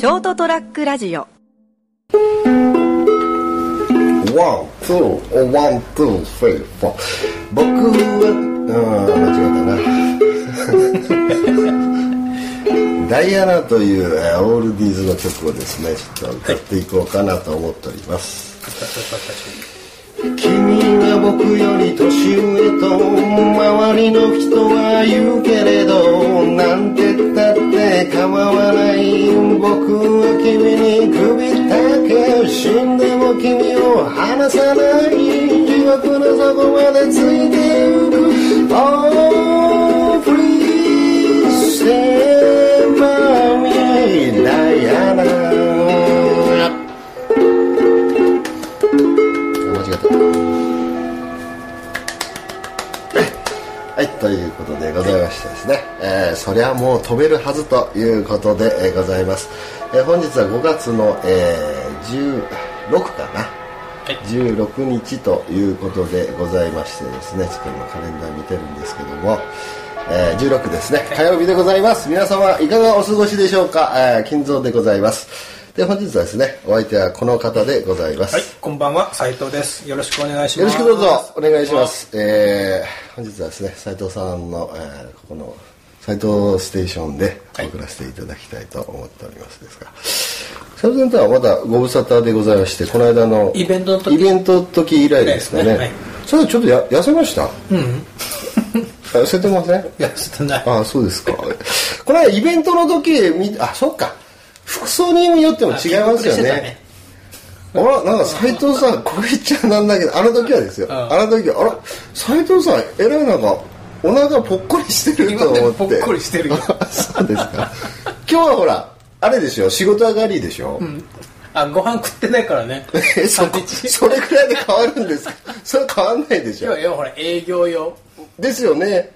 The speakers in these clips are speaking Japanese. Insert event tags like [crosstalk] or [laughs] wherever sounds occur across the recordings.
ショートトラックラジオ One, two, one, two, three, four。僕は、うん、間違えたな。[laughs] ダイアナというオールディーズの曲をですね、ちょっと歌っていこうかなと思っております。君は僕より年上と周りの人は言うけれどなんて構わない僕は君に首だけ死んでも君を離さない地獄の底までついてゆく。Oh please stay ということでございましてですね、えーそりゃもう飛べるはずということで、えーございます、えー本日は5月の、えー16かな、16日ということでございましてですねちょっと今カレンダー見てるんですけども、えー16ですね。火曜日でございます。皆様いかがお過ごしでしょうか、えー金蔵でございますで本日はですねお相手はこの方でございます、はい、こんばんは、斉藤です。よろしくお願いしよろます。しくどうぞお願いしま。す。えー本日はですね斉藤さんの、えーここの斉藤ステーションではい送らせていただきたいと思っておりますですが、斉藤さんとはまだご無沙汰でございましてこの間のイベントの時？イベントの時以来ですかね。ねはいそれはちょっとや痩せました？うん。痩せてません？いや、ちょっとない。ああそうですか。これはイベントの時見あそっか服装によっても違いますよね。あら、なんか斎藤さん、[laughs] これ言っちゃなんだけど、あの時はですよ。んあの時は、あら、斎藤さん、えらいなんか、お腹ぽっこりしてると思って。ぽっこりしてるよ [laughs] そうですか。今日はほら、あれでしょ、仕事上がりでしょ。あ、ご飯食ってないからね。[laughs] えそそれくらいで変わるんですか？それ変わんないでしょ今日。はほら、営業用。ですよね。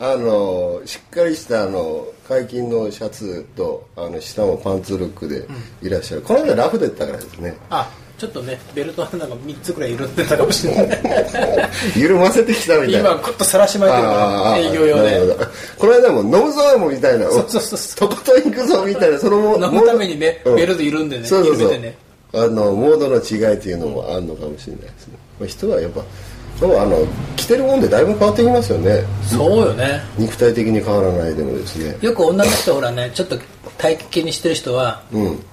あのしっかりしたあの解禁のシャツとあの下もパンツルックでいらっしゃる、この間ラフだったからですね。あ、ちょっとね、ベルトなんか3つくらい緩んでたかもしれない。[laughs] 緩ませてきたみたいな。今、ぐっとさらしまいてるから、営業用で。この間も飲むぞもみたいなそうそうそうそう。とことん行くぞみたいなそのも [laughs] 飲むためにねうん。ベルト緩んでねそうそうそう。ね。あのモードの違いっていうのもあるのかもしれないですね、まあ、人はやっぱそうあの着てるもんでだいぶ変わってきますよね。そうよね。肉体的に変わらないでもですね。よく女の人ほらね、ちょっと体型気にしてる人は、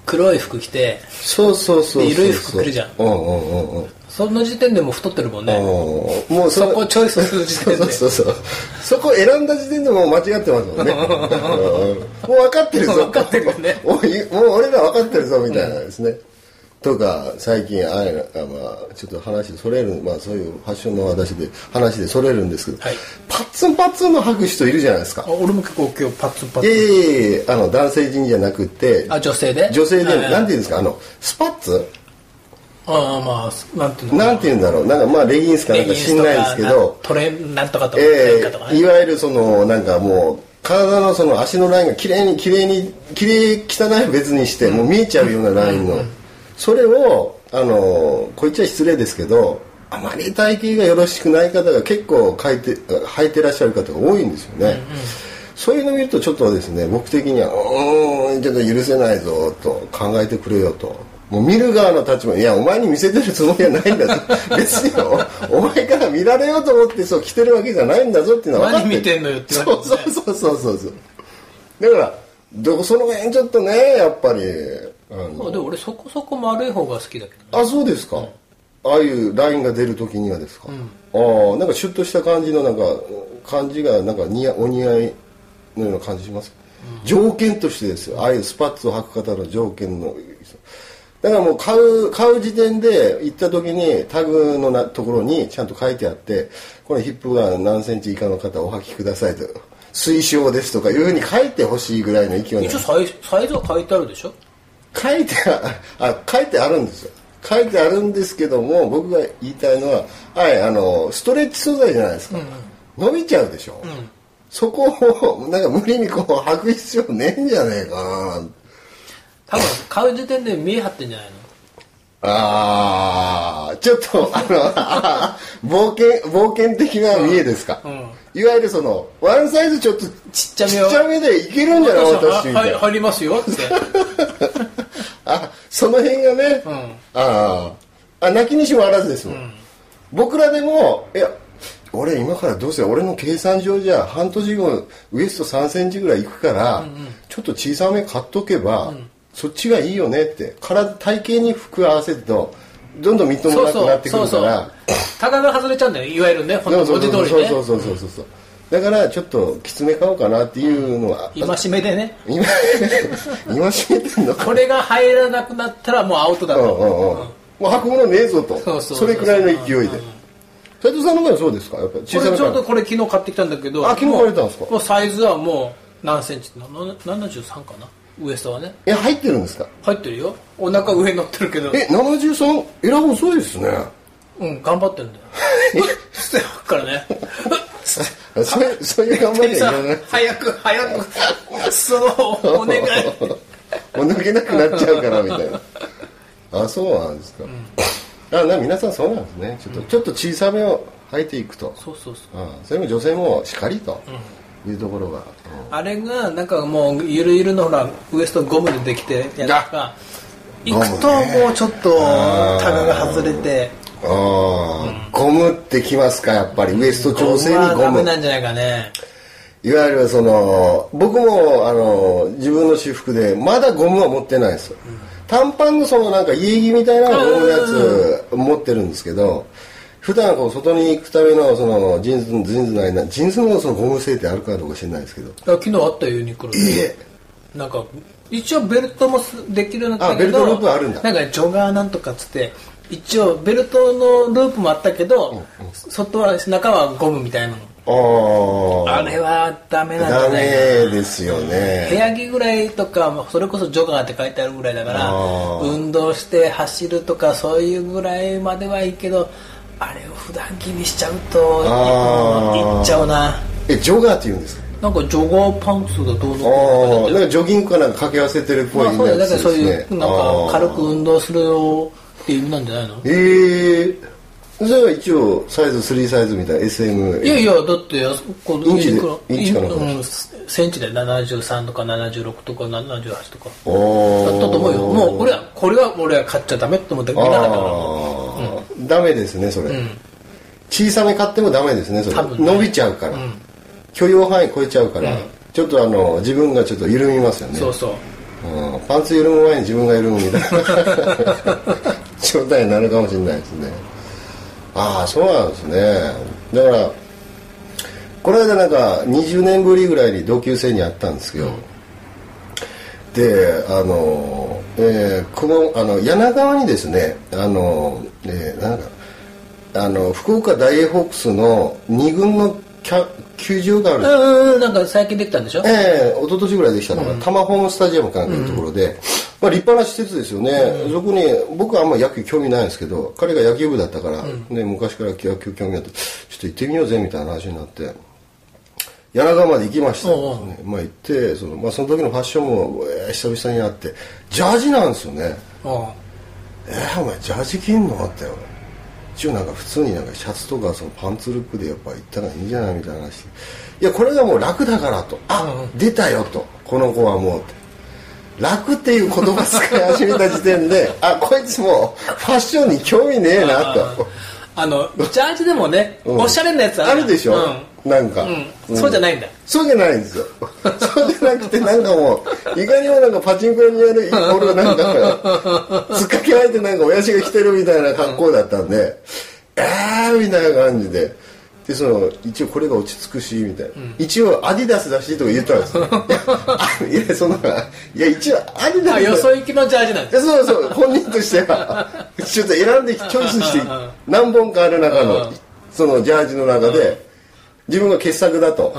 黒い服着て、そうそうそうそうで緩い服着るじゃん。うんうんうんうん。その時点でもう太ってるもんね。うん。もうそこをチョイスする時点で。そうそうそうそこ選んだ時点でもう間違ってますもんね。[laughs] うん。もう分かってるぞ。分かってるよね。[laughs] もうもう俺ら分かってるぞみたいなですね、とか最近ああまあちょっと話それるまあそういうファッションの話で話でそれるんですけど、はい。パッツンパッツンの履く人いるじゃないですか。あ俺も結構今日パッツンパッツン。いやいやいやあの男性陣じゃなくてあ、女性で？女性で、はいはいなんていうんですか？あのスパッツ？ああ、まあ、なんていうの？なんていうんだろう？なんかまあレギンスかなんか知んないですけどトレンなんとかとかえー、いね。わゆるそのなんかもう体のその足のラインが綺麗に綺麗に綺麗汚いは別にしてもう見えちゃうようなラインのそれをあのこう言っちゃ失礼ですけどあまり体型がよろしくない方が結構履いて履いてらっしゃる方が多いんですよね、そういうのを見るとちょっとですね僕的にはうーんちょっと許せないぞと考えてくれよと。もう見る側の立場いやお前に見せてるつもりはないんだぞ。[laughs] 別におお前から見られようと思ってそう着てるわけじゃないんだぞっていうのは分かって何見てんのよって言わそうそうそうそうそう。だからどこその辺ちょっとねやっぱりあのあでも俺そこそこ丸い方が好きだけどね。あそうですか、ああいうラインが出る時にはですか、ああなんかシュッとした感じのなんか感じがなんか似合お似合いのような感じします、条件としてですよ。ああいうスパッツを履く方の条件の。だからもう買う買う時点で行った時にタグのなところにちゃんと書いてあってこのヒップが何センチ以下の方お履きくださいと。推奨ですとかいうふうに書いてほしいぐらいの勢い一応サイサイズは書いてあるでしょ？書いてああ書いてあるんですよ。書いてあるんですけども僕が言いたいのははいあのストレッチ素材じゃないですか、伸びちゃうでしょ、そこをなんか無理にこう履く必要ねえんじゃねえかな。多分買う時点で見え張ってんじゃないの？ああちょっとあの冒険冒険的な見えですか、うん。いわゆるそのワンサイズちょっとちっちゃめをちっちゃめでいけるんじゃない私みたいな入りますよって [laughs] [laughs] あその辺がね、うん。あああ泣きにしもあらずですもん、僕らでもいや俺今からどうせ俺の計算上じゃ半年後ウエスト3センチぐらいいくから、ちょっと小さめ買っとけば、そっちがいいよねって。体体型に服合わせるとどんどんみっともそうそなくなってくうそうそうるからタガが外れちゃうんだよいわゆるね文字通りね。そうそうそうそうそうそうだからちょっときつめ買おうかなっていうのは、今しめでね。今今しめてんのかこれが入らなくなったらもうアウトだうんうんうん。と、もう履くものねえぞと。それくらいの勢いで。斉藤さんの場合はそうですか？やっぱりこ小さちょうどこれ昨日買ってきたんだけどあ昨日買われたんですか？もうサイズはもう何センチなの73かな？ウエストはね。え入ってるんですか？入ってるよ。お腹上に乗ってるけど。え73えら遅いですね。うん頑張ってんだよ。[laughs] からね [laughs] [laughs] そういう [laughs] そういう頑張りはいさらない。早く早くそのお願い。[laughs] もう抜けなくなっちゃうからみたいな。あそうなんですか、あな皆さんそうなんですね。ちょっと、ちょっと小さめを履いていくと。そうそうそう。あそれも女性もしっかりというところが、うん。あれがなんかもうゆるゆるのほらウエストゴムでできてやつが行くともうちょっとタガが外れてああ、ゴムってきますかやっぱり。ウエスト調整にはゴムダメなんじゃないかね。いわゆるその僕もあの自分の私服でまだゴムは持ってないんです。よ、短パンのそのなんか家着みたいなゴムのやつ持ってるんですけど普段こう外に行くためのそのジーンズジーンズないなジーンズのそのゴム製ってあるかどうか知らないですけど。あ昨日あったよユニクロで。え。なんか一応ベルトもすできるようになったけどあベルトループあるんだ。なんかジョガーなんとかっつって一応ベルトのループもあったけど、外は中はゴムみたいなの。あれはダメなんじダゃないメですよ部ね屋着ぐらいとかそれこそジョガーって書いてあるぐらいだから運動して走るとかそういうぐらいまではいいけどあれを普段着にしちゃうといっちゃうな。えジョガーって言うんですか？なんかジョガーパンツがどうのああなんかジョギングかなんか掛け合わせてるっぽいまあそうだからそういうなんか軽く運動するよっていう意味なんじゃないの？ええそれは一応サイズ3サイズみたいな SM いやいやだってあそこインチインチかなうんセンチで73とか76とか78とかおだったと思うよ。もう俺はこれは俺は買っちゃダメって思って見なかったから。ああ、ダメですねそれ、小さめ買ってもダメですねそれ。ね。伸びちゃうから、許容範囲超えちゃうから、ちょっとあの自分がちょっと緩みますよね。そうそう。うん。パンツ緩む前に自分が緩むみたいな [laughs] 状態になるかもしれないですね。ああそうなんですね。だからこの間なんか20年ぶりぐらいに同級生に会ったんですけど、であの、えー、このあの柳川にですねあの、えーなんかあの福岡ダイエーホークスの2軍のキャ球場がある。んですうんうんなんか最近できたんでしょ？ええ一昨年ぐらいできたのが、タマホームスタジアムかなんかいうところで、まあ、立派な施設ですよね、そこに僕はあんま野球興味ないんですけど彼が野球部だったから、ね、昔から野球興味あってちょっと行ってみようぜみたいな話になって柳川まで行きました。ねまあ、行ってその,、まあ、その時のファッションも、えー久々に会ってジャージなんですよね。うんえー、お前ジャージ着んの？って。一応なんか普通になんかシャツとかそのパンツルックでやっぱ行ったらいいんじゃない？みたいな話。いやこれがもう楽だからと。あ、出たよと。この子はもう。って楽っていう言葉使い始めた時点であこいつもうファッションに興味ねえなと。あのジャージでもね、うん。おしゃれなやつあるでしょ、なんか、うん。そうじゃないんだ。そうじゃないんですよ。[laughs] そうじゃなくてなんかもういかにもなんかパチンコ屋にやる俺はなんか [laughs] 突っかけられてなんか親父が来てるみたいな格好だったんで、えーみたいな感じででその一応これが落ち着くしみたいな、一応アディダスだしとか言ったんですよ。[laughs] いやそのいや一応アディダスあよそ行きのジャージなんです。そうそう本人としては [laughs] ちょっと選んでチョイスして何本かある中のそのジャージの中で自分が傑作だと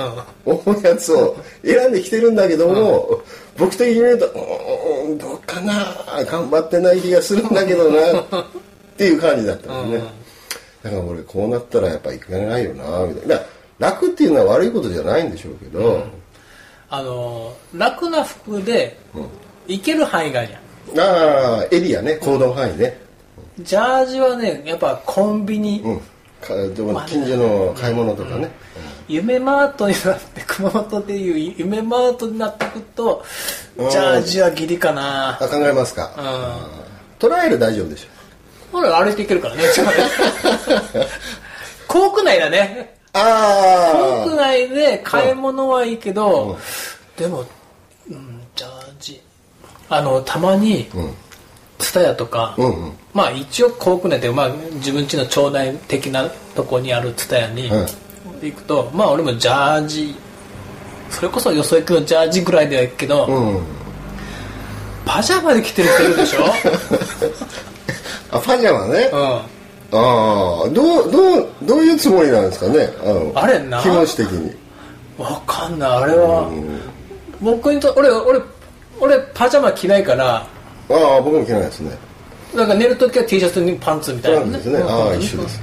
思うやつを選んできてるんだけども僕的に見るとうーんどうかな頑張ってない気がするんだけどな [laughs] っていう感じだったんですねだから俺こうなったらやっぱいかないよなみたいな。楽っていうのは悪いことじゃないんでしょうけど、あの楽な服で行ける範囲があるじゃん。ああエリアね。行動範囲ね。ジャージはねやっぱコンビニ、うん。かでも近所の買い物とかね、夢マートになって [laughs] 熊本でいう夢マートになってくるとジャージはギリかな。あ考えますか、うん。トライアル大丈夫でしょ俺歩いていけるからね校区 [laughs] 内だね。あ校区内で買い物はいいけど、でも、うん、ジャージ。あのたまに蔦屋とか、うんうん。まあ一応校区内で、まあ、自分家の町内的なとこにある蔦屋にうん。行くと、まあ俺もジャージ。それこそよそ行くのジャージぐらいではいいけど、うん。パジャマで着てる人いるでしょ、[laughs] あパジャマね、うああ。どうどうどういうつもりなんですかね？あのあれな気持ち的に。ん、わかんない。あれは、僕にと俺俺俺パジャマ着ないから。ああ僕も着ないですね。なんか寝るときは T シャツにパンツみたいな。そうなんですね。うん。ああ一緒です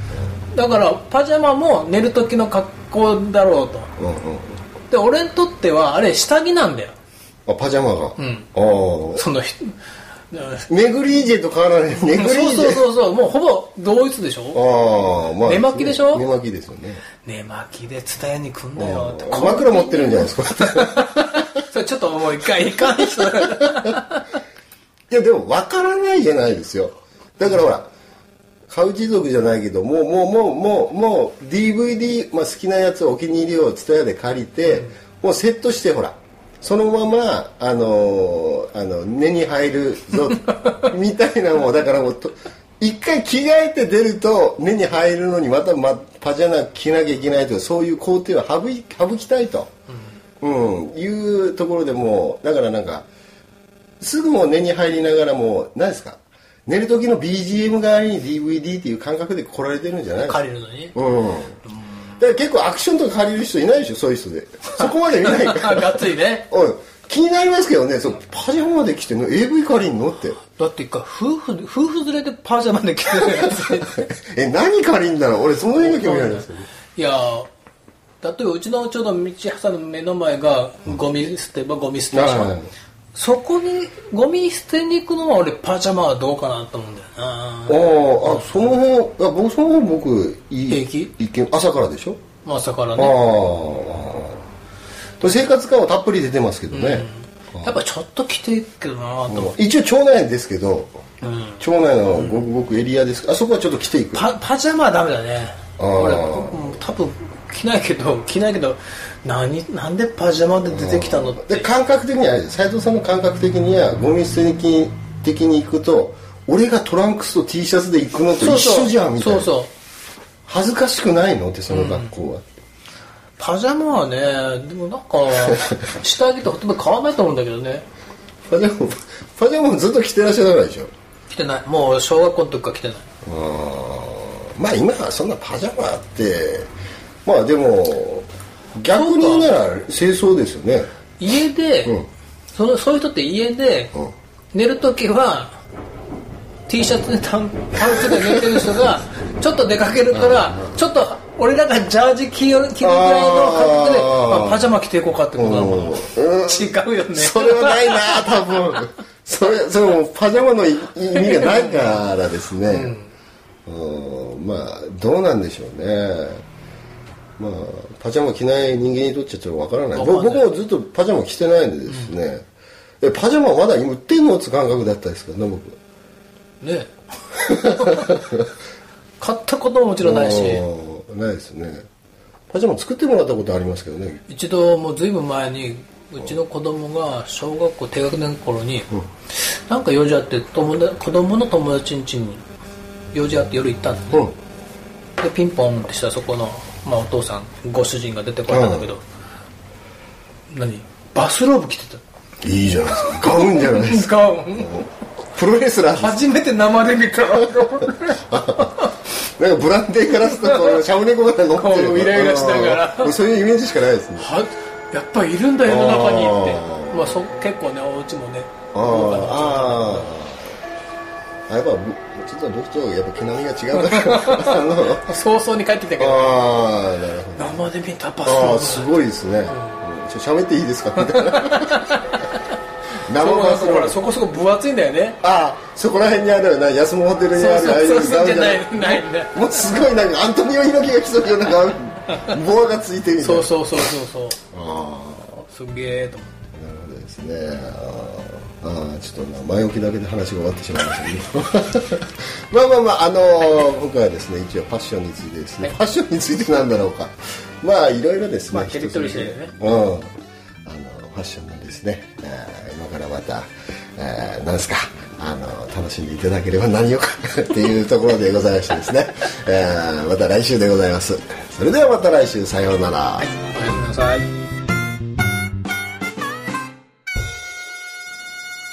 だからパジャマも寝る時の格好だろうと。うんうん。で俺にとってはあれ下着なんだよ。あパジャマが、ん。ああ。その人 [laughs] ネグリージェと変わらないネグリーそうジェそうそうそう。もうほぼ同一でしょ？ああまあ寝巻きでしょ？寝巻きですよね。寝巻きで蔦屋に来んだよって。枕持ってるんじゃないですか。[laughs] それちょっともう一回いかん人いやでも分からないじゃないですよ。だからほら買う貴族じゃないけどもうもうもうもうもう DVD、まあ、好きなやつお気に入りを蔦屋で借りて、もうセットしてほらそのままあのーあの根に入るぞ。[laughs] みたいなもうだからもうと一回着替えて出ると根に入るのにまた、ま、パジャマ着なきゃいけないとかそういう工程を省い省きたいと、うん。いうところでもうだからなんかすぐもう根に入りながらも何ですか？寝る時の BGM 代わりに DVD っていう感覚で来られてるんじゃないですか？借りるのに？うんだから結構アクションとか借りる人いないでしょそういう人で。そこまで見ないから。がっつりね。おい気になりますけどねそうパジャマで着てんの？AV 借りんのって。だって一回夫婦夫婦連れでパジャマで着てるやつ。[laughs] え何借りんだろう？俺その辺が興味あるんですよいや例えばうちのちょうど道挟む目の前がゴミ捨て場ゴミ捨て場そこにゴミ捨てに行くのは俺パジャマはどうかなと思うんだよな。あーあその辺いや僕その辺僕いい平気？一見朝からでしょ？まあ朝からあねあ生活感はたっぷり出てますけどね、やっぱちょっと着ていくけどなと。思って一応町内ですけど、うん。町内のごくごくエリアです。あそこはちょっと着ていく。パパジャマはダメだね。俺うん多分着ないけど着ないけど何なんでパジャマで出てきたのって。で感覚的には斉藤さんの感覚的にはゴミ捨てに的に行くと俺がトランクスと T シャツで行くのと一緒じゃんみたいな。そうそう。恥ずかしくないのってその学校は、パジャマはねでもなんか [laughs] 下着とほとんど変わらないと思うんだけどね。パジャマパジャマずっと着てらっしゃらないでしょ？着てない。もう小学校の時から着てない。まあ今はそんなパジャマってまあでも逆に言うなら清掃ですよね。家で、うん。そのそういう人って家で、うん。寝る時は T シャツでタンパンツで寝てる人が [laughs] ちょっと出かけるからちょっと俺らがジャージ着る着るぐらいの格好であー。まあパジャマ着ていこうかってことだもん、うん。違うよね。それはないな多分。[laughs] それそれもパジャマの意味がないからですね、うん、まあどうなんでしょうねまあパジャマ着ない人間にとっちゃちょっとわからない。僕僕もずっとパジャマ着てないんでですね、えパジャマまだ今売ってんのって感覚だったですからね僕。ね。[laughs] 買ったことももちろんないし。うんないですね。パジャマ作ってもらったことありますけどね。一度もうずいぶん前にうちの子供が小学校低学年の頃に、なんか用事あって友達子供の友達ん家に用事あって夜行ったんだね、うん。でピンポンってしたらそこの、まあ、お父さんご主人が出てこられたんだけど、何？バスローブ着ていいじゃないですか。ガウンじゃないですか。プロレスラーです。初めて生で見たなんかブランデーガラスとこうシャムネコが乗ってるイライラしながら。うん。そういうイメージしかないですね。はやっぱいるんだ世の中にって。まあ、そ結構ねお家もねあー。あー。やっぱちょっと僕とやっぱ毛並みが違うから。あの。早々に帰ってきたけどああなるほど。生で見たバスロああすごいですね、うん。ちょ喋っていいですかみたいな生そうバスローブほらそこそこ分厚いんだよね。ああそこら辺にあるな安物ホテルにあるああいうそうそうそうガウンじないないねもうすごいなんかアントニオ猪木が来そうなガウン棒がついてるみたいなそうそうそうそうそう。あすげえと思って。あなるほどですね。あーあーちょっとな前置きだけで話が終わってしまいましたけど。[laughs] まあまあまああのー僕はですね一応ファッションについてですね、ファッションについてなんだろうか。まあいろいろですね、まあテリトリー次第でね。うん。あのファッションのですね、えー今からまた、えーなんですかあの楽しんでいただければ何よかっていうところでございましてですね、[laughs] えーまた来週でございます。それではまた来週。さようなら、おやすみなさい